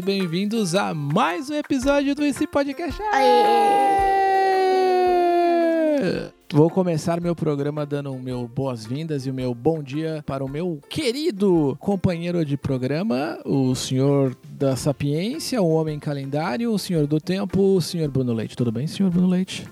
muito bem-vindos a mais um episódio do Esse Podcast. Vou começar meu programa dando o meu boas-vindas e o meu bom dia para o meu querido companheiro de programa, o senhor da sapiência, o homem calendário, o senhor do tempo, o senhor Bruno Leite. Tudo bem, senhor Bruno Leite?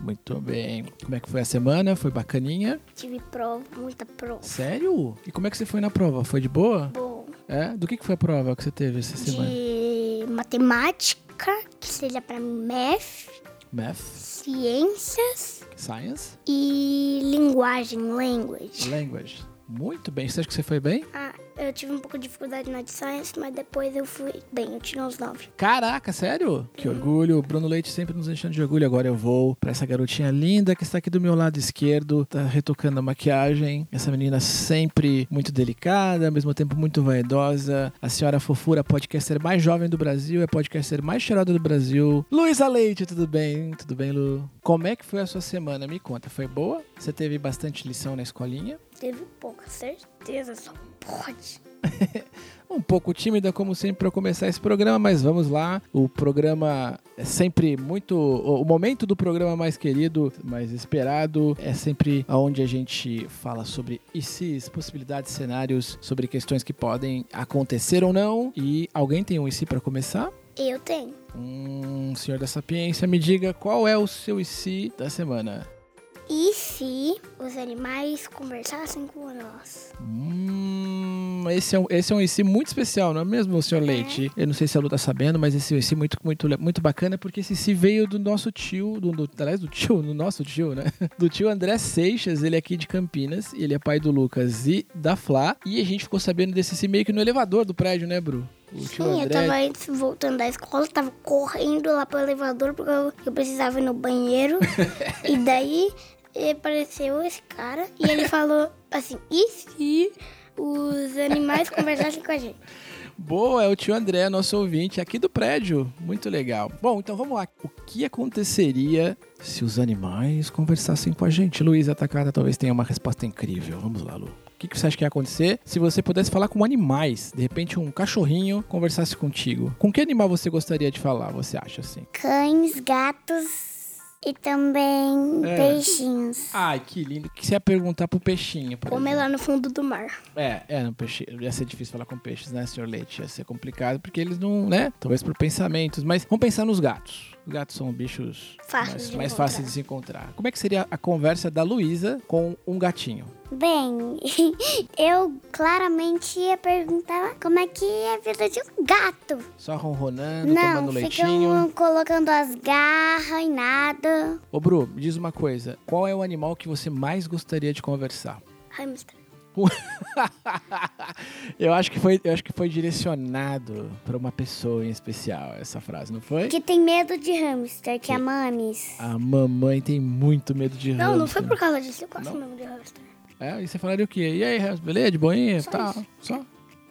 Muito bem. Como é que foi a semana? Foi bacaninha? Tive prova, muita prova. Sério? E como é que você foi na prova? Foi de boa? Bom, É? Do que, que foi a prova que você teve essa semana? de matemática, que seja pra mim math, Math? ciências Science? e linguagem, language. Language. Muito bem. Você acha que você foi bem? Ah, eu tive um pouco de dificuldade na de science, mas depois eu fui bem, eu tirei uns nove. Caraca, sério? Que orgulho. Bruno Leite sempre nos enchendo de orgulho. Agora eu vou pra essa garotinha linda que está aqui do meu lado esquerdo, tá retocando a maquiagem. Essa menina sempre muito delicada, ao mesmo tempo muito vaidosa. A senhora fofura, podcaster mais jovem do Brasil, é podcaster mais cheirada do Brasil. Luísa Leite, tudo bem? Tudo bem, Lu? Como é que foi a sua semana? Me conta, foi boa? Você teve bastante lição na escolinha? Teve pouca certeza, só pode. Um pouco tímida, como sempre, para começar esse programa, mas vamos lá. O programa é sempre muito. O momento do programa mais querido, mais esperado, é sempre onde a gente fala sobre ICs, possibilidades, cenários, sobre questões que podem acontecer ou não. E alguém tem um IC para começar? Eu tenho. Hum, senhor da Sapiência, me diga qual é o seu IC da semana. E se os animais conversassem com nós? Hum, esse é, um, esse é um IC muito especial, não é mesmo, senhor Leite? Eu não sei se a Lu tá sabendo, mas esse IC é muito, muito, muito bacana porque esse IC veio do nosso tio, do, do, aliás, do tio, do nosso tio, né? Do tio André Seixas, ele é aqui de Campinas, e ele é pai do Lucas e da Flá, e a gente ficou sabendo desse IC meio que no elevador do prédio, né, Bru? Sim, eu tava antes voltando da escola, tava correndo lá pro elevador porque eu, eu precisava ir no banheiro. e daí apareceu esse cara e ele falou assim: e se os animais conversassem com a gente? Boa, é o tio André, nosso ouvinte aqui do prédio. Muito legal. Bom, então vamos lá. O que aconteceria se os animais conversassem com a gente? Luísa Takata talvez tenha uma resposta incrível. Vamos lá, Lu. O que que você acha que ia acontecer se você pudesse falar com animais? De repente, um cachorrinho conversasse contigo. Com que animal você gostaria de falar, você acha assim? Cães, gatos e também É. peixinhos. Ai, que lindo. O que você ia perguntar pro peixinho? Como é lá no fundo do mar. É, é, no peixe, ia ser difícil falar com peixes, né, senhor Leite? Ia ser complicado, porque eles não, né? Talvez por pensamentos, mas vamos pensar nos gatos. Os gatos são bichos Fáceis mais, mais fáceis de se encontrar. Como é que seria a conversa da Luísa com um gatinho? Bem, eu claramente ia perguntar como é que é a vida de um gato. Só ronronando, tomando Não, leitinho? ficam colocando as garras e nada. Ô, Bru, me diz uma coisa. Qual é o animal que você mais gostaria de conversar? Hamster. eu acho que foi, eu acho que foi direcionado para uma pessoa em especial essa frase, não foi? Que tem medo de hamster, que é a Mamis. A mamãe tem muito medo de Não, não hamster. foi por causa disso, eu quase Não? mesmo de hamster. É, e você falaria o quê? E aí, beleza? De boinha? Só tá, isso. só.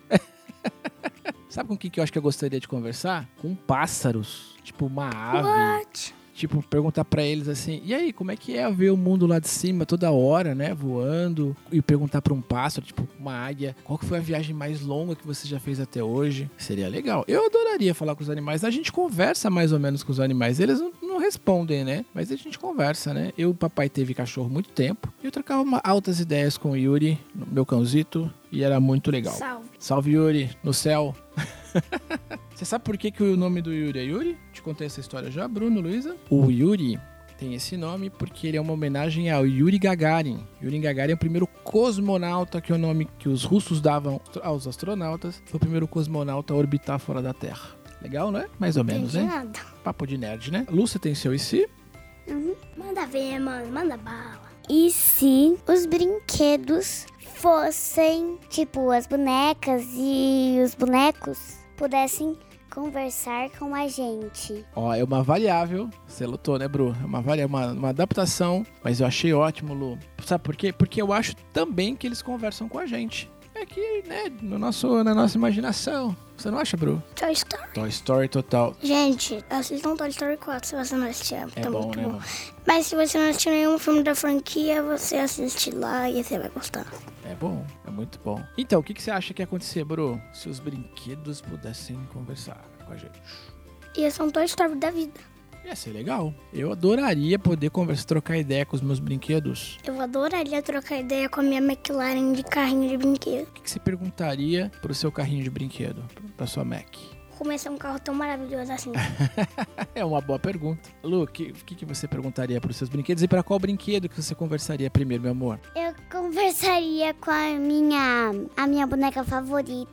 Sabe com o que, que eu acho que eu gostaria de conversar? Com pássaros. Tipo, uma ave. What? Tipo, perguntar pra eles assim: e aí, como é que é ver o mundo lá de cima toda hora, né? Voando. E perguntar pra um pássaro, tipo, uma águia, qual que foi a viagem mais longa que você já fez até hoje? Seria legal. Eu adoraria falar com os animais. A gente conversa mais ou menos com os animais. Eles não, não respondem, né? Mas a gente conversa, né? Eu, papai, teve cachorro muito tempo. E eu trocava uma- altas ideias com o Yuri, meu cãozito. E era muito legal. Salve. Salve Yuri, no céu. Você sabe por que, que o nome do Yuri é Yuri? Te contei essa história já, Bruno, Luísa? O Yuri tem esse nome porque ele é uma homenagem ao Yuri Gagarin. Yuri Gagarin é o primeiro cosmonauta, que é o nome que os russos davam aos astronautas. Foi o primeiro cosmonauta a orbitar fora da Terra. Legal, né? Mais ou menos, hein? nada. Papo de nerd, né? Lúcia tem seu IC? Manda ver, mano, manda bala. E se os brinquedos fossem, tipo, as bonecas e os bonecos pudessem conversar com a gente? Ó, é uma variável. Você lutou, né, Bru? É uma, vari... uma, uma adaptação, mas eu achei ótimo, Lu. Sabe por quê? Porque eu acho também que eles conversam com a gente. É que, né, no nosso, na nossa imaginação. Você não acha, Bru? Toy Story. Toy Story total. Gente, assistam Toy Story 4 se você não assistiu. É tá bom, muito né, bom. mano? Mas se você não assistiu nenhum filme da franquia, você assiste lá e você vai gostar. É bom. Muito bom. Então, o que, que você acha que ia acontecer, Bru, se os brinquedos pudessem conversar com a gente? Ia ser um Toy Story da vida. Ia ser legal. Eu adoraria poder conversar, trocar ideia com os meus brinquedos. Eu adoraria trocar ideia com a minha McLaren de carrinho de brinquedo. O que, que você perguntaria pro seu carrinho de brinquedo, pra sua Mac? Começar um carro tão maravilhoso assim. É uma boa pergunta. Lu, o que, que, que você perguntaria pros seus brinquedos e para qual brinquedo que você conversaria primeiro, meu amor? Eu conversaria com a minha, a minha boneca favorita,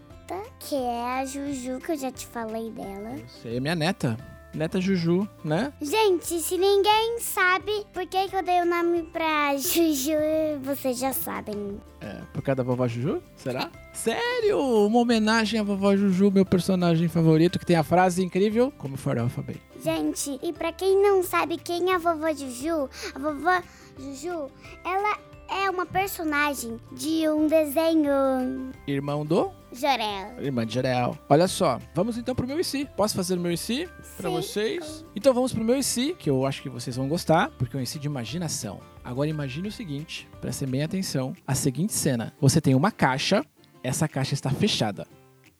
que é a Juju, que eu já te falei dela. Você é minha neta. Neta Juju, né? Gente, se ninguém sabe por que, que eu dei o nome pra Juju, vocês já sabem. É, por causa da vovó Juju? Será? Sério? Uma homenagem à vovó Juju, meu personagem favorito, que tem a frase incrível, como farofa bem. Gente, e pra quem não sabe quem é a vovó Juju, a vovó Juju, ela é uma personagem de um desenho Irmão do? Jorel. Irmã de Jorel. Olha só, vamos então pro meu IC. Posso fazer o meu IC pra Sim. vocês? Então vamos pro meu IC, que eu acho que vocês vão gostar, porque é um IC de imaginação. Agora imagine o seguinte, prestem bem atenção. A seguinte cena. Você tem uma caixa, essa caixa está fechada.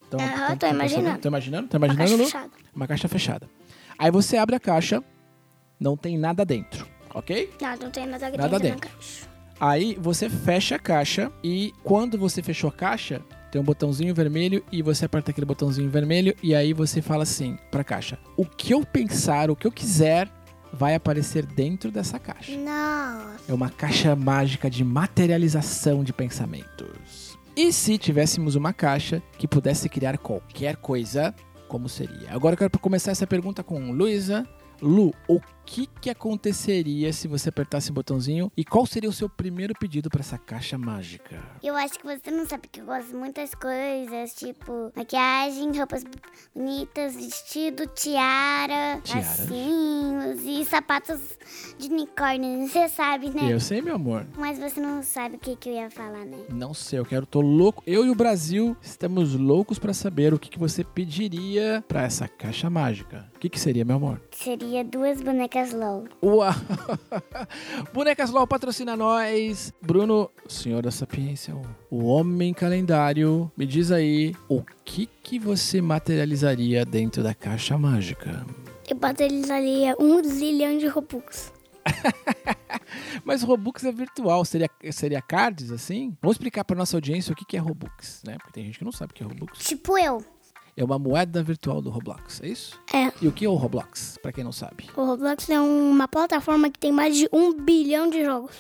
Então, Aham, então, tô tá imaginando. Tô imaginando? Tá Uma imaginando, caixa Lu? fechada. Uma caixa fechada. Aí você abre a caixa, não tem nada dentro, ok? Não, não tem nada, Nada dentro. Aí você fecha a caixa e quando você fechou a caixa, tem um botãozinho vermelho e você aperta aquele botãozinho vermelho e aí você fala assim pra caixa: "O que eu pensar, o que eu quiser, vai aparecer dentro dessa caixa". Nossa. É uma caixa mágica de materialização de pensamentos. E se tivéssemos uma caixa que pudesse criar qualquer coisa, como seria? Agora eu quero começar essa pergunta com Luísa. Lu, o que, que aconteceria se você apertasse o botãozinho e qual seria o seu primeiro pedido para essa caixa mágica? Eu acho que você não sabe que eu gosto de muitas coisas, tipo maquiagem, roupas bonitas, vestido, tiara, lacinhos e sapatos de unicórnio. Você sabe, né? Eu sei, meu amor. Mas você não sabe o que, que eu ia falar, né? Não sei, eu quero, tô louco. Eu e o Brasil estamos loucos para saber o que, que você pediria para essa caixa mágica. O que, que seria, meu amor? Seria duas bonecas LOL. Uau! Bonecas LOL patrocina nós. Bruno, senhor da sapiência, o- o homem calendário, me diz aí o que que você materializaria dentro da caixa mágica? Eu materializaria um zilhão de Robux. Mas Robux é virtual, seria, seria cards assim? Vamos explicar para nossa audiência o que que é Robux, né? Porque tem gente que não sabe o que é Robux. Tipo eu. É uma moeda virtual do Roblox, é isso? É. E o que é o Roblox, para quem não sabe? O Roblox é uma plataforma que tem mais de um bilhão de jogos.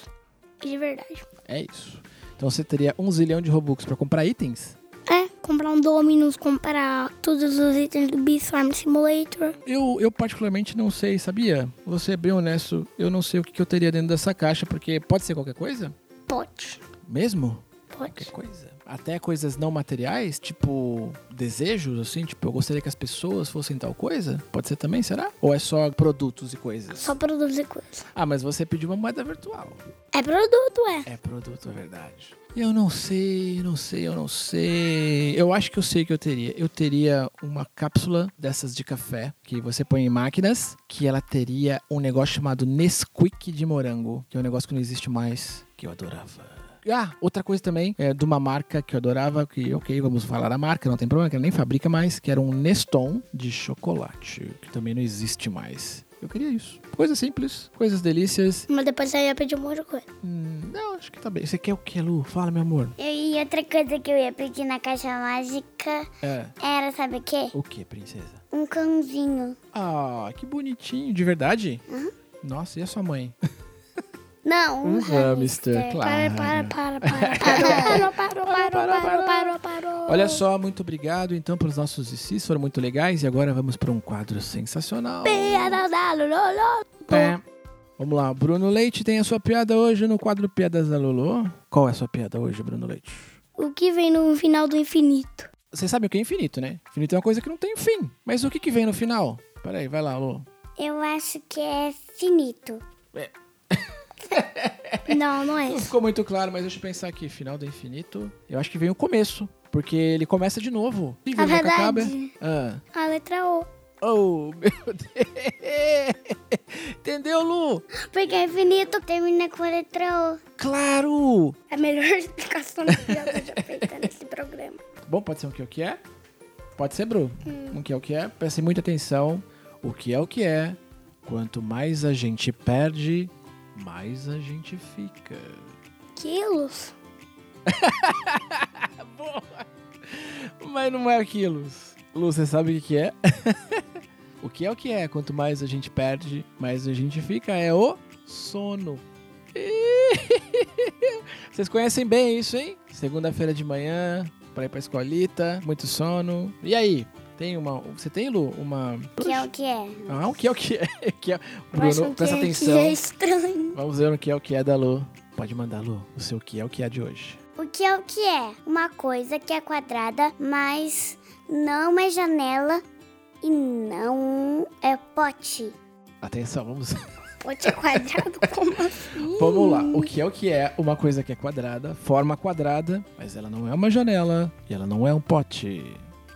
De verdade. É isso. Então você teria um zilhão de Robux para comprar itens? É, comprar um Dominus, comprar todos os itens do Beast Farm Simulator. Eu, eu particularmente não sei, sabia? Vou ser bem honesto, eu não sei o que, que eu teria dentro dessa caixa, porque pode ser qualquer coisa? Pode. Mesmo? Pode. Qualquer coisa. Até coisas não materiais, tipo desejos, assim, tipo, eu gostaria que as pessoas fossem tal coisa? Pode ser também, será? Ou é só produtos e coisas? Só produzir coisa. Ah, mas você pediu uma moeda virtual. É produto, é. É produto, é verdade. Eu não sei, não sei, eu não sei. Eu acho que eu sei o que eu teria. Eu teria uma cápsula dessas de café que você põe em máquinas, que ela teria um negócio chamado Nesquik de morango, que é um negócio que não existe mais, que eu adorava. Ah, outra coisa também, é de uma marca que eu adorava, que, ok, vamos falar a marca, não tem problema, que ela nem fabrica mais, que era um Neston de chocolate, que também não existe mais. Eu queria isso. Coisas simples, coisas delícias. Mas depois você ia pedir um monte de coisa. Hum, não, acho que tá bem. Você quer o que, Lu? Fala, meu amor. E outra coisa que eu ia pedir na caixa mágica É. era, sabe o quê? O que, princesa? Um cãozinho. Ah, que bonitinho. De verdade? Nossa, e a sua mãe? Não, um, Um hamster, hamster. claro. Para, para, para, para. Parou, parou, parou, parou, parou, parou, parou. Olha só, muito obrigado então pelos nossos ICs, foram muito legais. E agora vamos para um quadro sensacional. Piada da Lululu. Pé. Vamos lá, Bruno Leite tem a sua piada hoje no quadro Piadas da Lulu. Qual é a sua piada hoje, Bruno Leite? O que vem no final do infinito? Você sabe o que é infinito, né? Infinito é uma coisa que não tem fim. Mas o que, que vem no final? Peraí, vai lá, Lu. Eu acho que é finito. Não, não é Não ficou muito claro, mas deixa eu pensar aqui. Final do infinito. Eu acho que vem o começo. Porque ele começa de novo. E A nunca acaba. verdade. Ah, A letra O. Oh, meu Deus! Entendeu, Lu? Porque é infinito termina com a letra O. Claro! É a melhor explicação que já já feita nesse programa. Bom, pode ser um que é o que é? Pode ser, Bru. Um que é o que é. Prestem muita atenção. O que é o que é. Quanto mais a gente perde, mais a gente fica. Quilos? Boa! Mas não é aquilo. Lu, você sabe o que que é? o que é o que é? Quanto mais a gente perde, mais a gente fica. É o sono. Vocês conhecem bem isso, hein? Segunda-feira de manhã, pra ir pra escolita, muito sono. E aí? Tem uma. Você tem, Lu? Uma. Que é o que é. Ah, o que é o que é? que é? Bruno, que presta é- atenção. Que é estranho. Vamos ver o que é o que é da Lu. Pode mandar, Lu, o seu que é o que é de hoje. O que é o que é? Uma coisa que é quadrada, mas não é janela e não é pote. Atenção, vamos. Pote é quadrado, como assim? Vamos lá. O que é o que é uma coisa que é quadrada, forma quadrada, mas ela não é uma janela e ela não é um pote.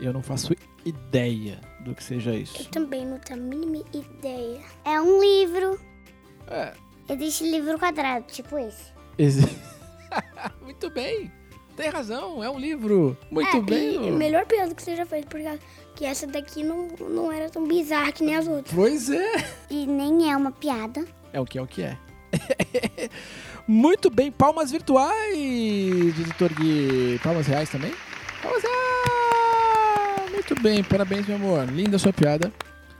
Eu não faço ideia do que seja Eu isso. também não tenho a mínima ideia. É um livro. É. Existe livro quadrado, tipo esse. exi- Muito bem. Tem razão, é um livro. Muito é, bem. e Lu. melhor piada que você já fez, porque que essa daqui não, não era tão bizarra que nem as outras. Pois é. E nem é uma piada. É o que é o que é. Muito bem, palmas virtuais, editor Gui. Palmas reais também? Palmas reais! Muito bem, parabéns, meu amor. Linda sua piada.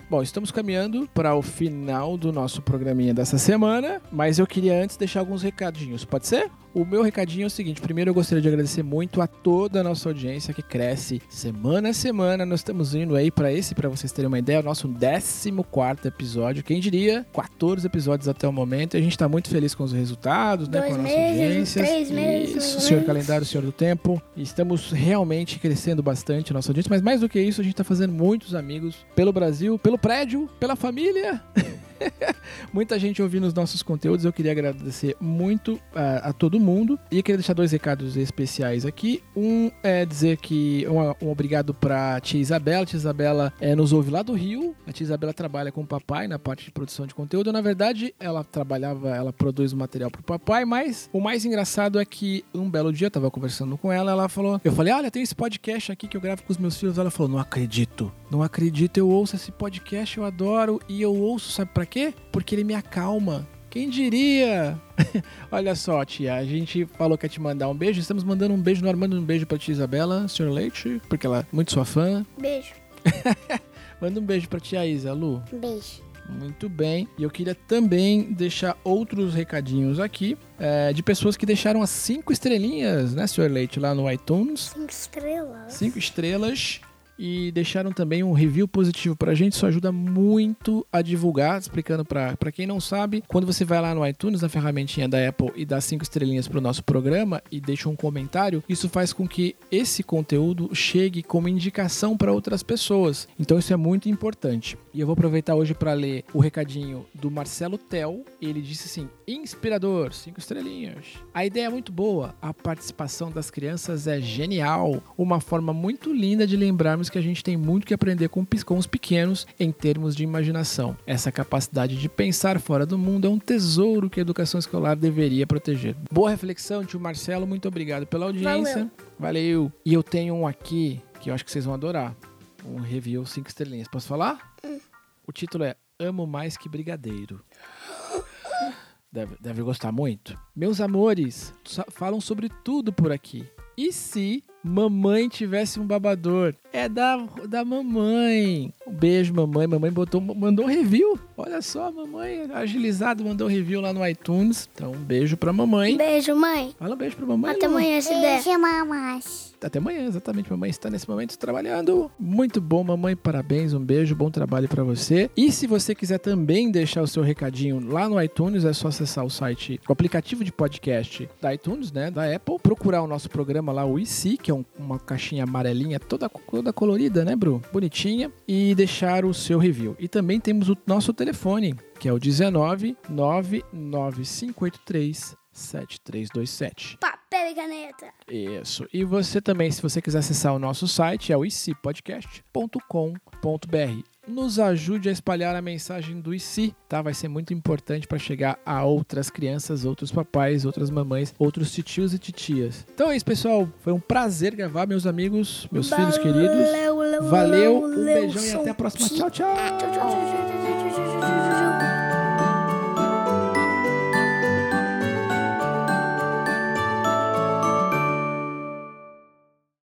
Bom, estamos caminhando para o final do nosso programinha dessa semana, mas eu queria antes deixar alguns recadinhos, pode ser? O meu recadinho é o seguinte: primeiro eu gostaria de agradecer muito a toda a nossa audiência que cresce semana a semana. Nós estamos indo aí para esse, para vocês terem uma ideia, o nosso 14 episódio. Quem diria? 14 episódios até o momento. E a gente está muito feliz com os resultados, né? Dois Com a nossa meses, audiência. três meses, Isso, senhor calendário, senhor do tempo. E estamos realmente crescendo bastante a nossa audiência, mas mais do que isso, a gente está fazendo muitos amigos pelo Brasil, pelo prédio, pela família. Muita gente ouvindo os nossos conteúdos. Eu queria agradecer muito a, a todo mundo. E queria deixar dois recados especiais aqui. Um é dizer que um, um obrigado pra tia Isabela. Tia Isabela é, nos ouve lá do Rio. A tia Isabela trabalha com o papai na parte de produção de conteúdo. Na verdade, ela trabalhava, ela produz o material pro papai, mas o mais engraçado é que um belo dia eu tava conversando com ela, ela falou: Eu falei, olha, tem esse podcast aqui que eu gravo com os meus filhos. Ela falou: Não acredito. Não acredito, eu ouço esse podcast, eu adoro. E eu ouço, sabe pra quê? Porque ele me acalma. Quem diria? Olha só, tia, a gente falou que ia te mandar um beijo. Estamos mandando um beijo no ar. Manda um beijo pra tia Isabela, senhor Leite, porque ela é muito sua fã. Beijo. Manda um beijo pra tia Isa, Lu. Beijo. Muito bem. E eu queria também deixar outros recadinhos aqui é, de pessoas que deixaram as cinco estrelinhas, né, senhor Leite, lá no iTunes. Cinco estrelas. Cinco estrelas. E deixaram também um review positivo pra gente. Isso ajuda muito a divulgar. Explicando pra, pra quem não sabe, quando você vai lá no iTunes, na ferramentinha da Apple, e dá cinco estrelinhas pro nosso programa e deixa um comentário, isso faz com que esse conteúdo chegue como indicação para outras pessoas. Então isso é muito importante. E eu vou aproveitar hoje para ler o recadinho do Marcelo Tel. Ele disse assim: inspirador, cinco estrelinhas. A ideia é muito boa, a participação das crianças é genial. Uma forma muito linda de lembrarmos que a gente tem muito que aprender com, com os pequenos em termos de imaginação. Essa capacidade de pensar fora do mundo é um tesouro que a educação escolar deveria proteger. Boa reflexão, tio Marcelo. Muito obrigado pela audiência. Valeu. E eu tenho um aqui que eu acho que vocês vão adorar. Um review cinco estrelinhas. Posso falar? O título é Amo Mais Que Brigadeiro. Deve, deve gostar muito. Meus amores, falam sobre tudo por aqui. E se mamãe tivesse um babador? É da, da mamãe. Um beijo, mamãe. Mamãe botou, mandou um review. Olha só, mamãe agilizado mandou um review lá no iTunes. Então, um beijo pra mamãe. Beijo, mãe. Fala um beijo pra mamãe. Até amanhã, se der. Beijo, mamães. Até amanhã, exatamente. Mamãe está nesse momento trabalhando. Muito bom, mamãe. Parabéns, um beijo, bom trabalho para você. E se você quiser também deixar o seu recadinho lá no iTunes, é só acessar o site, o aplicativo de podcast da iTunes, né, da Apple, procurar o nosso programa lá, o IC, que é um- uma caixinha amarelinha toda, toda colorida, né, Bru? Bonitinha. E deixar o seu review. E também temos o nosso telefone, que é o 19 99583 7327. Papel e caneta. Isso. E você também, se você quiser acessar o nosso site, é o icpodcast.com.br. nos ajude a espalhar a mensagem do IC, tá? Vai ser muito importante para chegar a outras crianças, outros papais, outras mamães, outros titios e titias. Então é isso, pessoal. Foi um prazer gravar, meus amigos, meus filhos queridos. Valeu, valeu, Valeu, um valeu, beijão e até a próxima. Tchau, tchau, tchau, tchau, tchau.